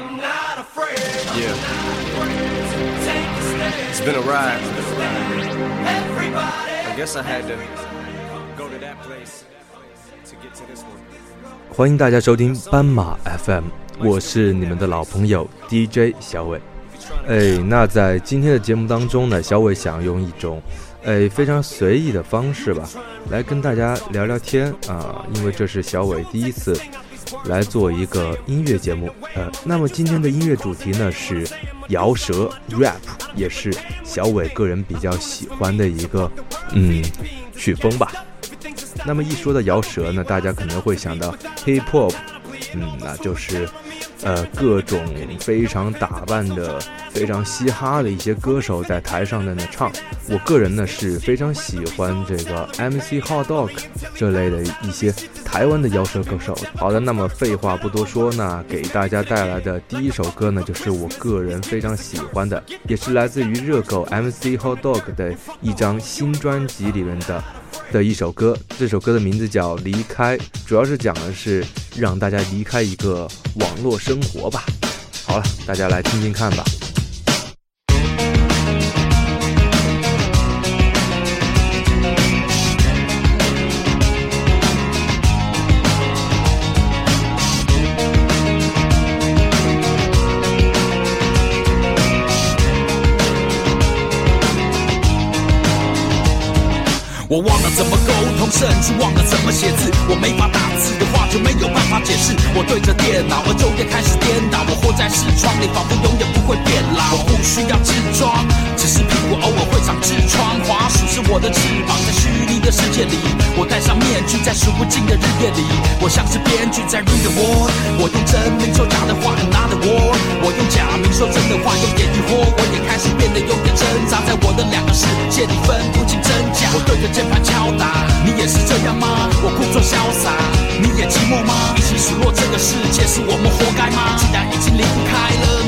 Yeah. It's been a ride. I guess I had to go to that place to get to this one. 欢迎大家收听斑马 FM，我是你们的老朋友 DJ 小伟。哎，那在今天的节目当中呢，小伟想用一种，哎非常随意的方式吧，来跟大家聊聊天啊，因为这是小伟第一次来做一个音乐节目。呃，那么今天的音乐主题呢是摇舌 rap，也是小伟个人比较喜欢的一个嗯曲风吧。那么一说到摇舌呢，大家可能会想到 hip hop，嗯，那就是呃各种非常打扮的、非常嘻哈的一些歌手在台上在那唱。我个人呢是非常喜欢这个 MC Hot Dog 这类的一些台湾的摇舌歌手。好的，那么废话不多说呢，给大家带来的第一首歌呢，就是我个人非常喜欢的，也是来自于热狗 MC Hot Dog 的一张新专辑里面的。的一首歌，这首歌的名字叫《离开》，主要是讲的是让大家离开一个网络生活吧。好了，大家来听听看吧。我忘了怎么沟通，甚至忘了怎么写字。我没法打字的话，就没有办法解释。我对着电脑，而昼夜开始颠倒。我活在视窗里，仿佛永远不会变老。我不需要自装，只是屁股偶尔会长痔疮。滑鼠是我的翅膀，在虚拟的世界里，我戴上面具，在数不尽的日夜里，我像是编剧在 read the word。我用真名说假的话，another word。我用假名说真的话，用点疑惑。我也开始变得有点挣扎，在我的两个世界里分潇洒，你也寂寞吗？一起数落这个世界，是我们活该吗？既然已经离不开了，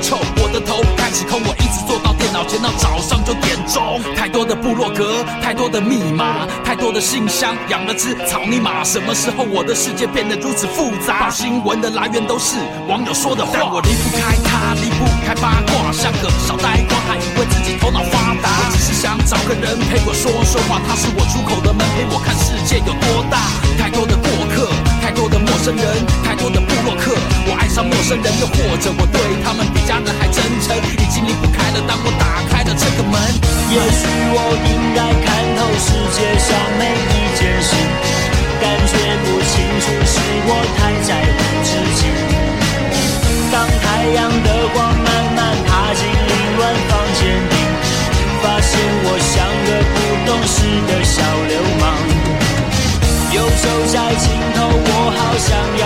臭，我的头开始空，我一直坐到电脑前到早上九点钟。太多的部落格，太多的密码，太多的信箱，养了只草泥马。什么时候我的世界变得如此复杂？报新闻的来源都是网友说的话，但我离不开他，离不开八卦，像个小呆瓜，还以为自己头脑发达。我只是想找个人陪我说说话，他是我出口的门，陪我看世界有多大。太多的过客，太多的陌生人，太多的部落客。我爱上陌生人，又或者我对他们比家界上每一件事，感觉不清楚是我太在乎自己。当太阳的光慢慢爬进凌乱房间里，发现我像个不懂事的小流氓。右手在尽头，我好想要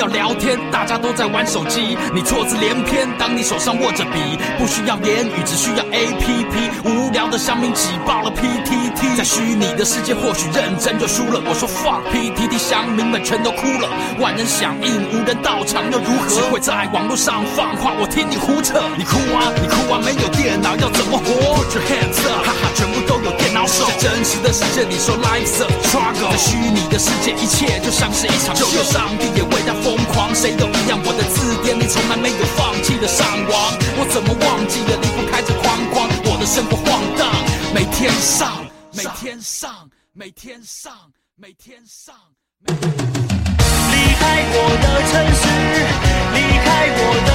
要聊天，大家都在玩手机。你错字连篇，当你手上握着笔，不需要言语，只需要 A P P。无聊的乡民挤爆了 P T T，在虚拟的世界或许认真就输了。我说 fuck P T T，乡民们全都哭了。万人响应，无人到场又如何？只会在网络上放话，我听你胡扯。你哭啊，你哭啊，没有电脑要怎么活？Put your hands up，哈哈，全部都有电脑手。在真实的世界里说 life's a struggle，在虚拟的世界一切就像是一场秀。就连上帝也为他疯狂谁都一样我的字典里从来没有放弃的上网我怎么忘记了离不开这框框我的生活晃荡每天上每天上每天上每天上。离开我的城市离开我的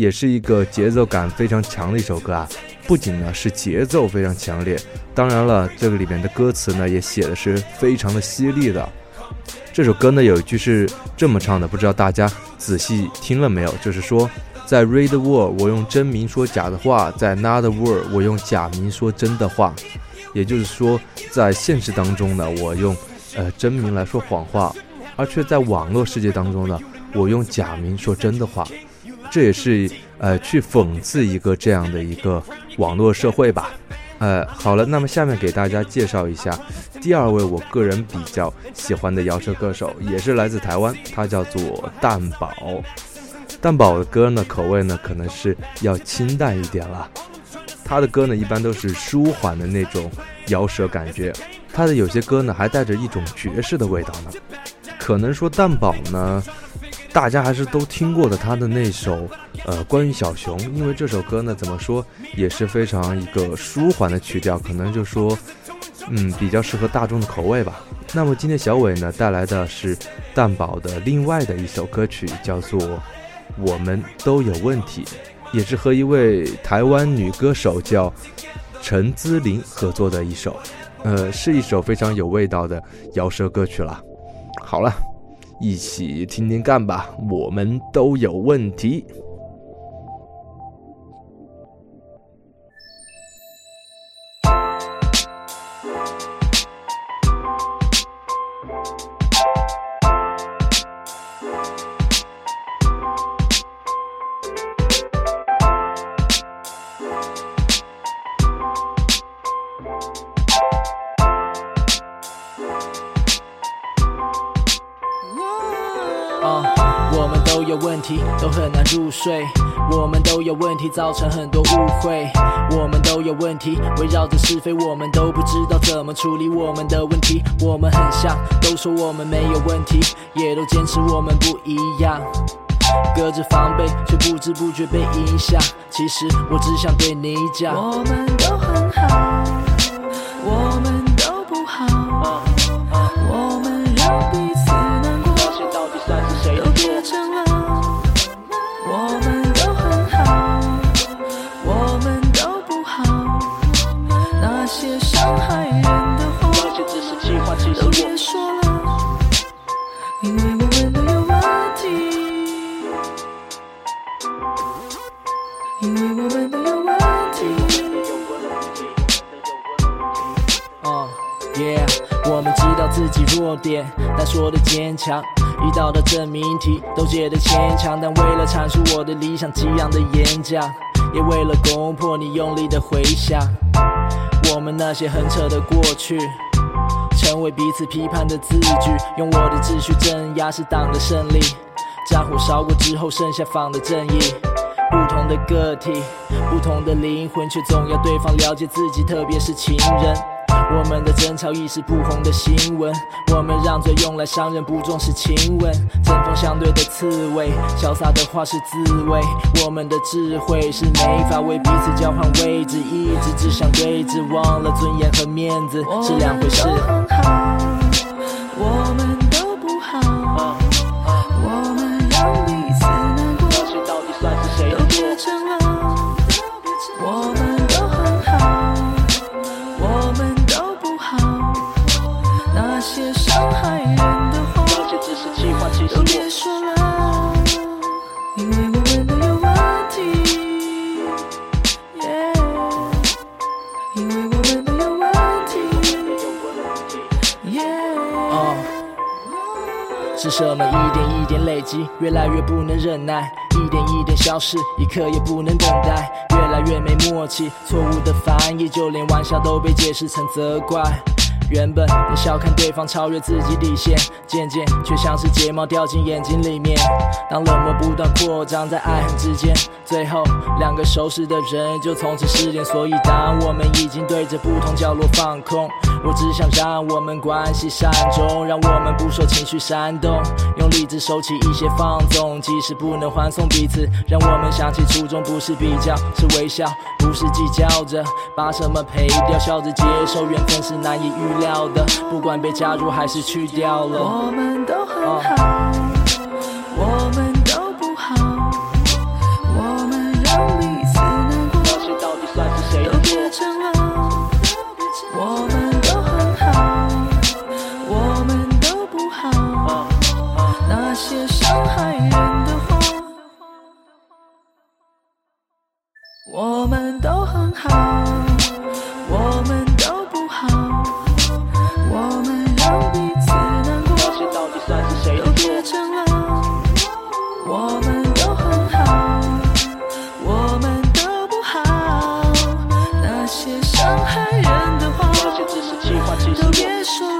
也是一个节奏感非常强的一首歌啊。不仅呢是节奏非常强烈，当然了，这个里面的歌词呢也写的是非常的犀利的。这首歌呢有一句是这么唱的，不知道大家仔细听了没有？就是说，在 Read World 我用真名说假的话，在 Another World 我用假名说真的话。也就是说，在现实当中呢，我用呃真名来说谎话，而却在网络世界当中呢，我用假名说真的话。这也是呃去讽刺一个这样的一个网络社会吧。呃，好了，那么下面给大家介绍一下第二位我个人比较喜欢的摇舌歌手，也是来自台湾，他叫做蛋宝。蛋宝的歌呢，口味呢可能是要清淡一点了。他的歌呢，一般都是舒缓的那种摇舌感觉。他的有些歌呢，还带着一种爵士的味道呢。可能说蛋宝呢。大家还是都听过的他的那首，呃，关于小熊，因为这首歌呢，怎么说也是非常一个舒缓的曲调，可能就说，嗯，比较适合大众的口味吧。那么今天小伟呢带来的是蛋宝的另外的一首歌曲，叫做《我们都有问题》，也是和一位台湾女歌手叫陈姿琳合作的一首，呃，是一首非常有味道的摇舌歌曲了。好了。一起听听看吧，我们都有问题。睡，我们都有问题，造成很多误会。我们都有问题，围绕着是非，我们都不知道怎么处理我们的问题。我们很像，都说我们没有问题，也都坚持我们不一样。隔着防备，却不知不觉被影响。其实我只想对你讲，我们都很好，伤害人的话，就只是计划进行都别说了，因为我们都有问题，因为我们都有问题。哦、uh,，Yeah，我们知道自己弱点，但说的坚强。遇到的证明题都解的牵强，但为了阐述我的理想，激昂的演讲，也为了攻破你用力的回想。那些很扯的过去，成为彼此批判的字句，用我的秩序镇压是党的胜利。战火烧过之后，剩下仿的正义。不同的个体，不同的灵魂，却总要对方了解自己，特别是情人。我们的争吵一时不红的新闻，我们让嘴用来伤人，不重视亲吻，针锋相对的刺猬，潇洒的话是滋味。我们的智慧是没法为彼此交换位置，一直只想对峙，忘了尊严和面子是两回事。我们都不好，我们让彼此难过，到底算是谁的错？是什么一点一点累积，越来越不能忍耐，一点一点消失，一刻也不能等待，越来越没默契，错误的翻译，就连玩笑都被解释成责怪。原本能笑看对方超越自己底线，渐渐却像是睫毛掉进眼睛里面。当冷漠不断扩张在爱恨之间，最后两个熟识的人就从此失联。所以当我们已经对着不同角落放空，我只想让我们关系善终，让我们不受情绪煽动，用理智收起一些放纵。即使不能欢送彼此，让我们想起初衷不是比较，是微笑，不是计较着把什么赔掉，笑着接受缘分是难以预。料的，不管被加入还是去掉了，我们都很好，其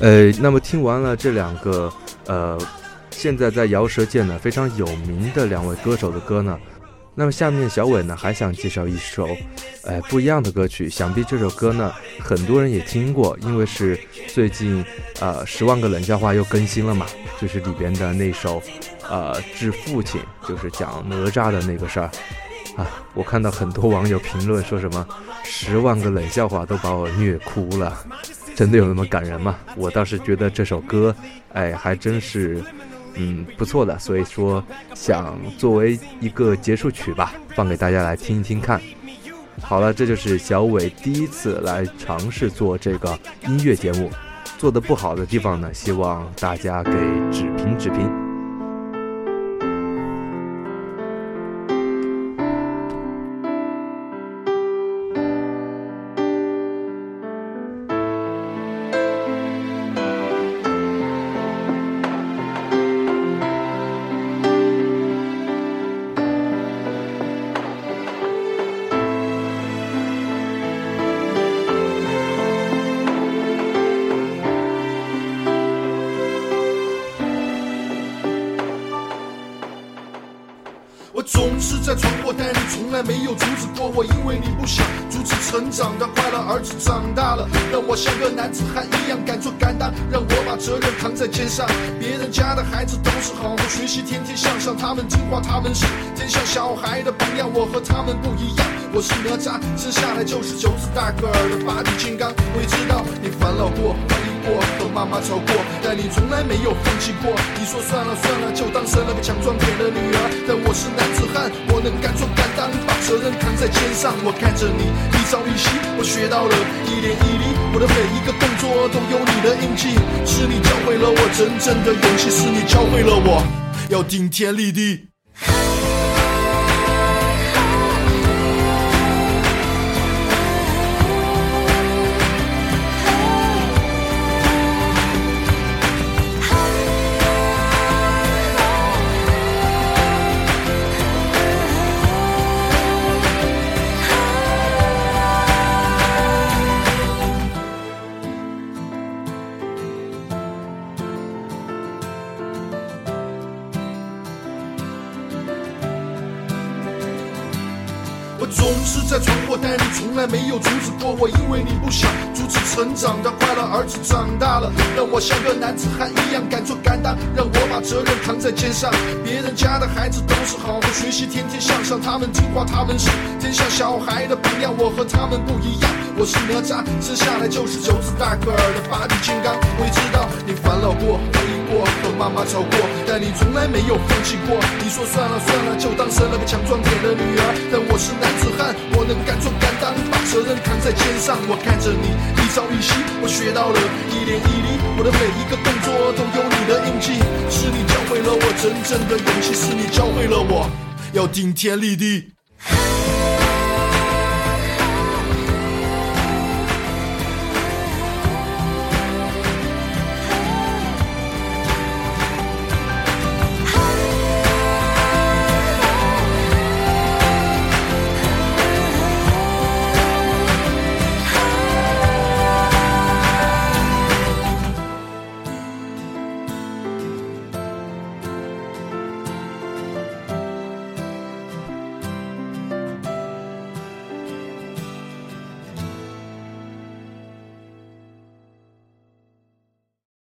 呃，那么听完了这两个呃，现在在饶舌界呢非常有名的两位歌手的歌呢，那么下面小伟呢还想介绍一首，呃不一样的歌曲。想必这首歌呢很多人也听过，因为是最近呃《十万个冷笑话》又更新了嘛，就是里边的那首呃致父亲，就是讲哪吒的那个事儿。啊，我看到很多网友评论说什么十万个冷笑话都把我虐哭了，真的有那么感人吗？我倒是觉得这首歌，哎，还真是，嗯，不错的。所以说，想作为一个结束曲吧，放给大家来听一听看。好了，这就是小伟第一次来尝试做这个音乐节目，做的不好的地方呢，希望大家给指评指评。从来没有阻止过我，因为你不想阻止成长的快乐。儿子长大了，让我像个男子汉一样。敢做敢当，让我把责任扛在肩上。别人家的孩子都是好好学习，天天向上，他们听话，他们是天下小孩的榜样。我和他们不一样，我是哪吒，生下来就是九子大个儿的八臂金刚。我也知道你烦恼过，怀疑过，和妈妈吵过，但你从来没有放弃过。你说算了算了，就当生了个强壮点的女儿。但我是男子汉，我能敢做敢当，把责任扛在肩上。我看着你一朝一夕，我学到了一点一滴，我的每一个动作都有你的印记。是你教会了我真正的勇气，是你教会了我要顶天立地。总是在闯祸，但你从来没有阻止过我，因为你不想阻止成长的快乐。儿子长大了，让我像个男子汉一样敢做敢当，让我把责任扛在肩上。别人家的孩子都是好好学习，天天向上，他们听话，他们是天下小孩的榜样。我和他们不一样，我是哪吒，生下来就是九子大个儿的八臂金刚。我也知道你烦恼过，怀疑过，和妈妈吵过，但你从来没有放弃过。你说算了算了，就当生了个强壮点的女儿。但我是男子汉，我能敢做敢当，把责任扛在肩上。我看着你一朝一夕，我学到了一点一滴，我的每一个动作都有你的印记。是你教会了我真正的勇气，是你教会了我要顶天立地。